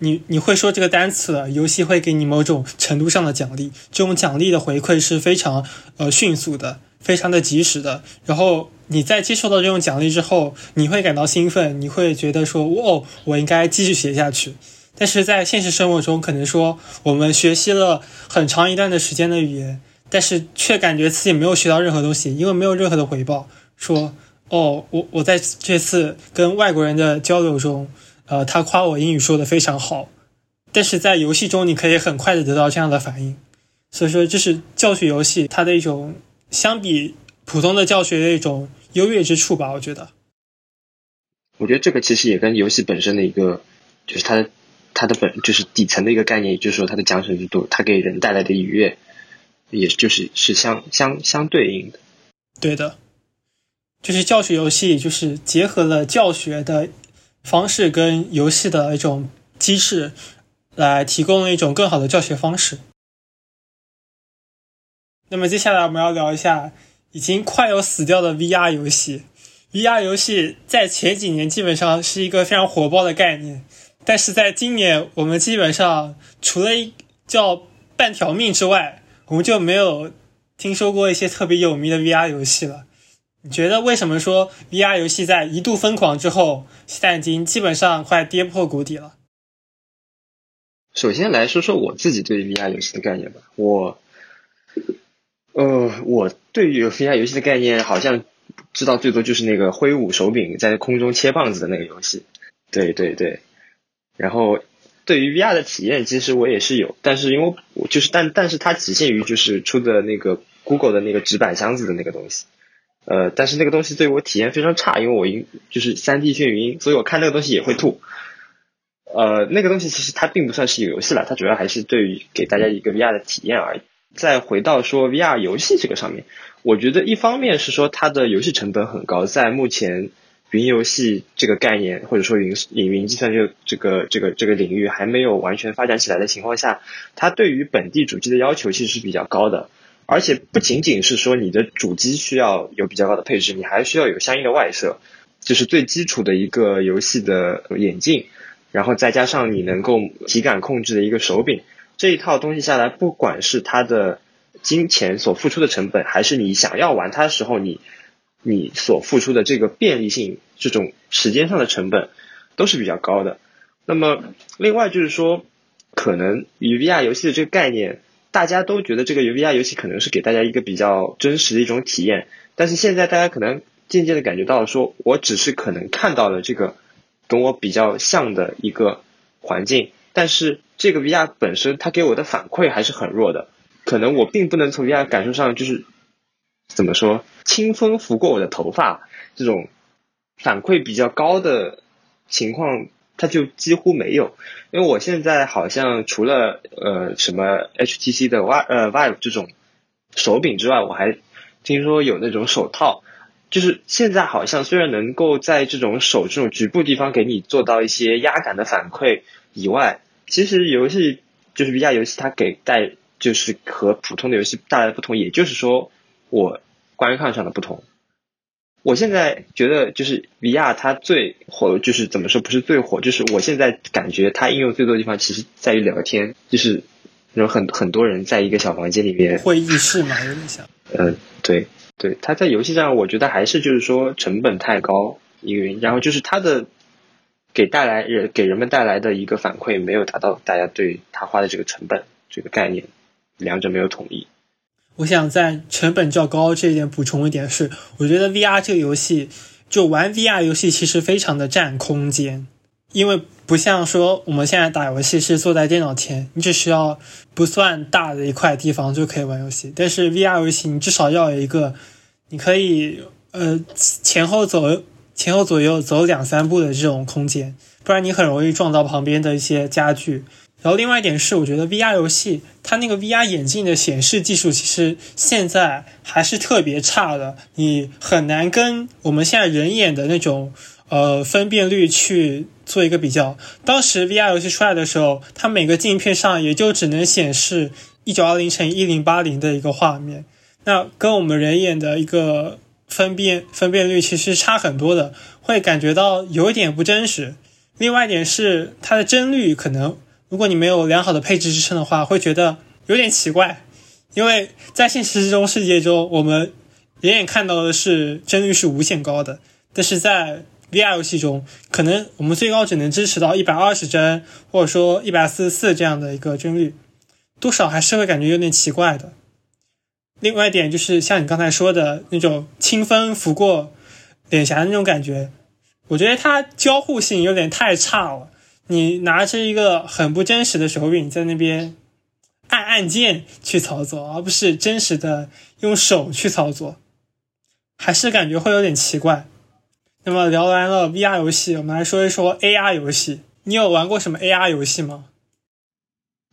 你你会说这个单词了，游戏会给你某种程度上的奖励，这种奖励的回馈是非常呃迅速的，非常的及时的。然后你在接受到这种奖励之后，你会感到兴奋，你会觉得说，哦，我应该继续学下去。但是在现实生活中，可能说我们学习了很长一段的时间的语言，但是却感觉自己没有学到任何东西，因为没有任何的回报。说哦，我我在这次跟外国人的交流中，呃，他夸我英语说的非常好，但是在游戏中你可以很快的得到这样的反应，所以说这是教学游戏它的一种相比普通的教学的一种优越之处吧，我觉得。我觉得这个其实也跟游戏本身的一个，就是它的它的本就是底层的一个概念，也就是说它的奖惩制度，它给人带来的愉悦，也就是是相相相对应的。对的。就是教学游戏，就是结合了教学的方式跟游戏的一种机制，来提供了一种更好的教学方式。那么接下来我们要聊一下已经快要死掉的 VR 游戏。VR 游戏在前几年基本上是一个非常火爆的概念，但是在今年我们基本上除了叫半条命之外，我们就没有听说过一些特别有名的 VR 游戏了。你觉得为什么说 VR 游戏在一度疯狂之后，现在已经基本上快跌破谷底了？首先来说说我自己对于 VR 游戏的概念吧。我，呃，我对于 VR 游戏的概念，好像知道最多就是那个挥舞手柄在空中切棒子的那个游戏。对对对。然后对于 VR 的体验，其实我也是有，但是因为我就是但但是它仅限于就是出的那个 Google 的那个纸板箱子的那个东西。呃，但是那个东西对我体验非常差，因为我因就是三 D 眩晕，所以我看那个东西也会吐。呃，那个东西其实它并不算是一个游戏了，它主要还是对于给大家一个 VR 的体验而已。再回到说 VR 游戏这个上面，我觉得一方面是说它的游戏成本很高，在目前云游戏这个概念或者说云云云计算这个这个这个这个领域还没有完全发展起来的情况下，它对于本地主机的要求其实是比较高的。而且不仅仅是说你的主机需要有比较高的配置，你还需要有相应的外设，就是最基础的一个游戏的眼镜，然后再加上你能够体感控制的一个手柄，这一套东西下来，不管是它的金钱所付出的成本，还是你想要玩它的时候你你所付出的这个便利性，这种时间上的成本都是比较高的。那么另外就是说。可能与 VR 游戏的这个概念，大家都觉得这个 VR 游戏可能是给大家一个比较真实的一种体验。但是现在大家可能渐渐的感觉到，说我只是可能看到了这个跟我比较像的一个环境，但是这个 VR 本身它给我的反馈还是很弱的。可能我并不能从 VR 感受上就是怎么说，清风拂过我的头发这种反馈比较高的情况。它就几乎没有，因为我现在好像除了呃什么 HTC 的 V 呃 Vive 这种手柄之外，我还听说有那种手套，就是现在好像虽然能够在这种手这种局部地方给你做到一些压感的反馈以外，其实游戏就是 VR 游戏它给带就是和普通的游戏带来的不同，也就是说我观看上的不同。我现在觉得就是 VR 它最火，就是怎么说不是最火，就是我现在感觉它应用最多的地方，其实在于聊天，就是有很很多人在一个小房间里面会议室嘛，有点像。嗯，对对，它在游戏上，我觉得还是就是说成本太高一个原因，然后就是它的给带来人给人们带来的一个反馈没有达到大家对他花的这个成本这个概念，两者没有统一。我想在成本较高这一点补充一点是，我觉得 VR 这个游戏就玩 VR 游戏其实非常的占空间，因为不像说我们现在打游戏是坐在电脑前，你只需要不算大的一块地方就可以玩游戏。但是 VR 游戏你至少要有一个，你可以呃前后走前后左右走两三步的这种空间，不然你很容易撞到旁边的一些家具。然后另外一点是，我觉得 VR 游戏它那个 VR 眼镜的显示技术其实现在还是特别差的，你很难跟我们现在人眼的那种呃分辨率去做一个比较。当时 VR 游戏出来的时候，它每个镜片上也就只能显示一九二零乘一零八零的一个画面，那跟我们人眼的一个分辨分辨率其实差很多的，会感觉到有一点不真实。另外一点是它的帧率可能。如果你没有良好的配置支撑的话，会觉得有点奇怪，因为在现实中世界中，我们远远看到的是帧率是无限高的，但是在 VR 游戏中，可能我们最高只能支持到一百二十帧，或者说一百四十四这样的一个帧率，多少还是会感觉有点奇怪的。另外一点就是像你刚才说的那种清风拂过脸颊的那种感觉，我觉得它交互性有点太差了。你拿着一个很不真实的手柄在那边按按键去操作，而不是真实的用手去操作，还是感觉会有点奇怪。那么聊完了 VR 游戏，我们来说一说 AR 游戏。你有玩过什么 AR 游戏吗？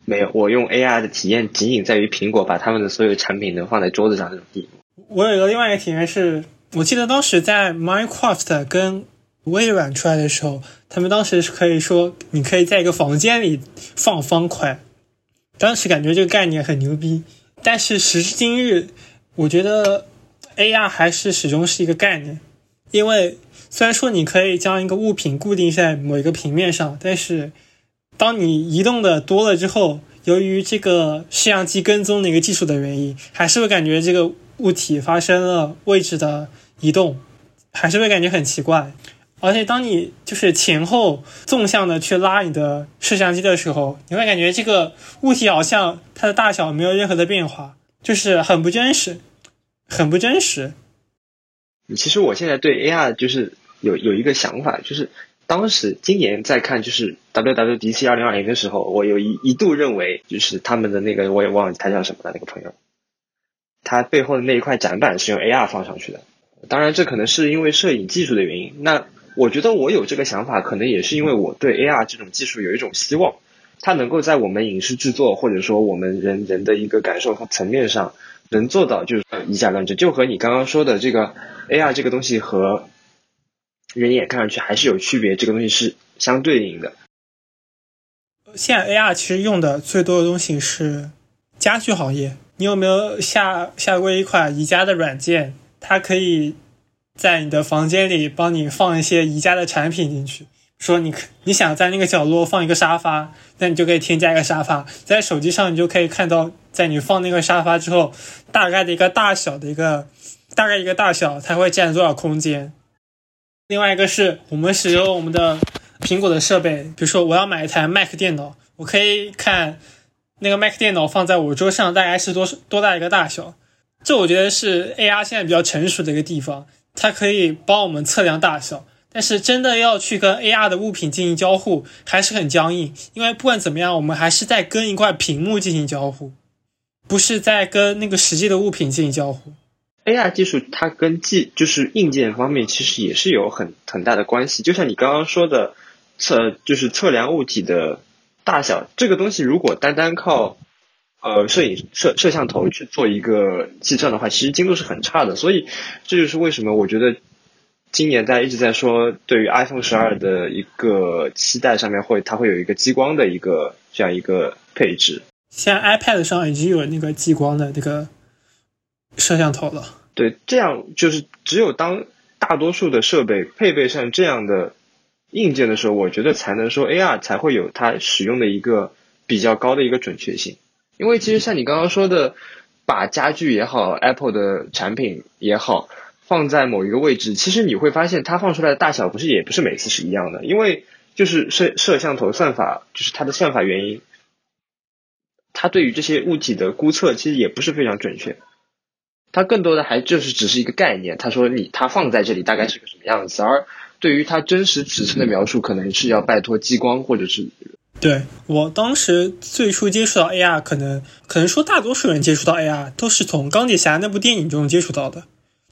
没有，我用 AR 的体验仅仅在于苹果把他们的所有产品都放在桌子上这种地步。我有一个另外一个体验是，我记得当时在 Minecraft 跟微软出来的时候，他们当时是可以说，你可以在一个房间里放方块，当时感觉这个概念很牛逼。但是时至今日，我觉得 AR 还是始终是一个概念，因为虽然说你可以将一个物品固定在某一个平面上，但是当你移动的多了之后，由于这个摄像机跟踪的一个技术的原因，还是会感觉这个物体发生了位置的移动，还是会感觉很奇怪。而且当你就是前后纵向的去拉你的摄像机的时候，你会感觉这个物体好像它的大小没有任何的变化，就是很不真实，很不真实。其实我现在对 AR 就是有有一个想法，就是当时今年在看就是 WWDC 二零二零的时候，我有一一度认为就是他们的那个我也忘记他叫什么了那个朋友，他背后的那一块展板是用 AR 放上去的。当然，这可能是因为摄影技术的原因。那我觉得我有这个想法，可能也是因为我对 AR 这种技术有一种希望，它能够在我们影视制作或者说我们人人的一个感受和层面上，能做到就是以假乱真。就和你刚刚说的这个 AR 这个东西和人眼看上去还是有区别，这个东西是相对应的。现在 AR 其实用的最多的东西是家具行业，你有没有下下过一款宜家的软件？它可以在你的房间里帮你放一些宜家的产品进去。说你你想在那个角落放一个沙发，那你就可以添加一个沙发。在手机上你就可以看到，在你放那个沙发之后，大概的一个大小的一个大概一个大小，它会占多少空间。另外一个是我们使用我们的苹果的设备，比如说我要买一台 Mac 电脑，我可以看那个 Mac 电脑放在我桌上大概是多多大一个大小。这我觉得是 AR 现在比较成熟的一个地方，它可以帮我们测量大小。但是真的要去跟 AR 的物品进行交互，还是很僵硬，因为不管怎么样，我们还是在跟一块屏幕进行交互，不是在跟那个实际的物品进行交互。AR 技术它跟技就是硬件方面其实也是有很很大的关系。就像你刚刚说的测就是测量物体的大小这个东西，如果单单靠呃摄影摄摄像头去做一个计算的话，其实精度是很差的。所以这就是为什么我觉得。今年大家一直在说，对于 iPhone 十二的一个期待上面会，它会有一个激光的一个这样一个配置。现在 iPad 上已经有那个激光的那个摄像头了。对，这样就是只有当大多数的设备配备上这样的硬件的时候，我觉得才能说 AR 才会有它使用的一个比较高的一个准确性。因为其实像你刚刚说的，把家具也好，Apple 的产品也好。放在某一个位置，其实你会发现它放出来的大小不是也不是每次是一样的，因为就是摄摄像头算法，就是它的算法原因，它对于这些物体的估测其实也不是非常准确，它更多的还就是只是一个概念，他说你它放在这里大概是个什么样子，而对于它真实尺寸的描述，可能是要拜托激光或者是。对我当时最初接触到 AR，可能可能说大多数人接触到 AR 都是从钢铁侠那部电影中接触到的。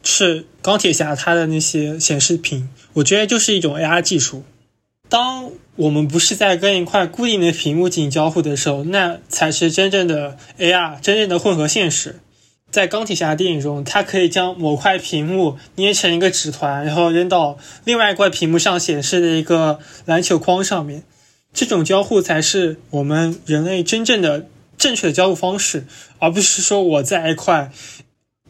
是钢铁侠它的那些显示屏，我觉得就是一种 AR 技术。当我们不是在跟一块固定的屏幕进行交互的时候，那才是真正的 AR，真正的混合现实。在钢铁侠电影中，它可以将某块屏幕捏成一个纸团，然后扔到另外一块屏幕上显示的一个篮球框上面。这种交互才是我们人类真正的正确的交互方式，而不是说我在一块。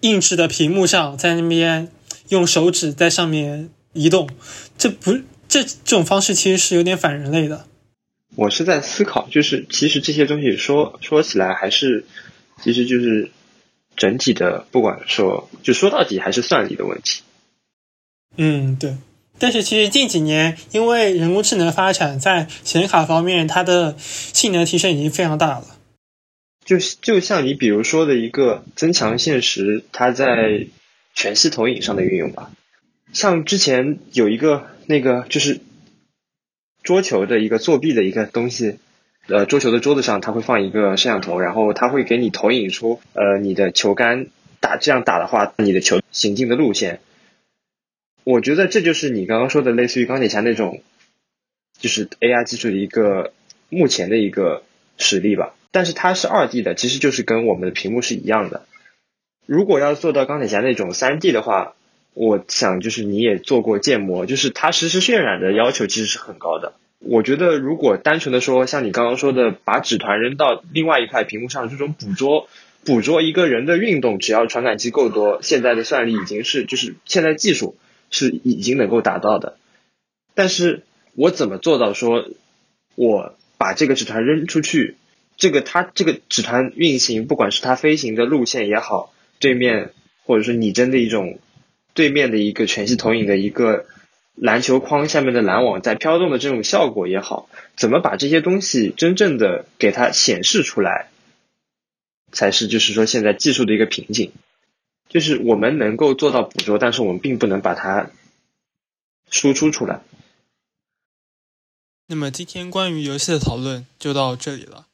硬质的屏幕上，在那边用手指在上面移动，这不这这种方式其实是有点反人类的。我是在思考，就是其实这些东西说说起来还是，其实就是整体的，不管说就说到底还是算力的问题。嗯，对。但是其实近几年，因为人工智能发展，在显卡方面，它的性能提升已经非常大了。就就像你比如说的一个增强现实，它在全息投影上的运用吧。像之前有一个那个就是桌球的一个作弊的一个东西，呃，桌球的桌子上它会放一个摄像头，然后它会给你投影出呃你的球杆打这样打的话，你的球行进的路线。我觉得这就是你刚刚说的类似于钢铁侠那种，就是 AI 技术的一个目前的一个实力吧。但是它是二 D 的，其实就是跟我们的屏幕是一样的。如果要做到钢铁侠那种三 D 的话，我想就是你也做过建模，就是它实时渲染的要求其实是很高的。我觉得如果单纯的说，像你刚刚说的，把纸团扔到另外一块屏幕上，这种捕捉捕捉一个人的运动，只要传感器够多，现在的算力已经是就是现在技术是已经能够达到的。但是我怎么做到说，我把这个纸团扔出去？这个它这个纸团运行，不管是它飞行的路线也好，对面或者说拟真的一种对面的一个全息投影的一个篮球框下面的篮网在飘动的这种效果也好，怎么把这些东西真正的给它显示出来，才是就是说现在技术的一个瓶颈，就是我们能够做到捕捉，但是我们并不能把它输出出来。那么今天关于游戏的讨论就到这里了。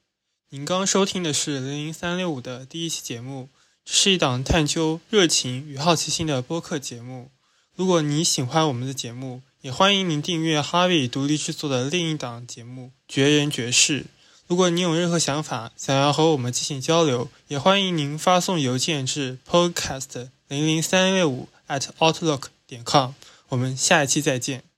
您刚收听的是零零三六五的第一期节目，这是一档探究热情与好奇心的播客节目。如果你喜欢我们的节目，也欢迎您订阅哈维独立制作的另一档节目《绝人绝事》。如果您有任何想法，想要和我们进行交流，也欢迎您发送邮件至 podcast 零零三六五 at outlook 点 com。我们下一期再见。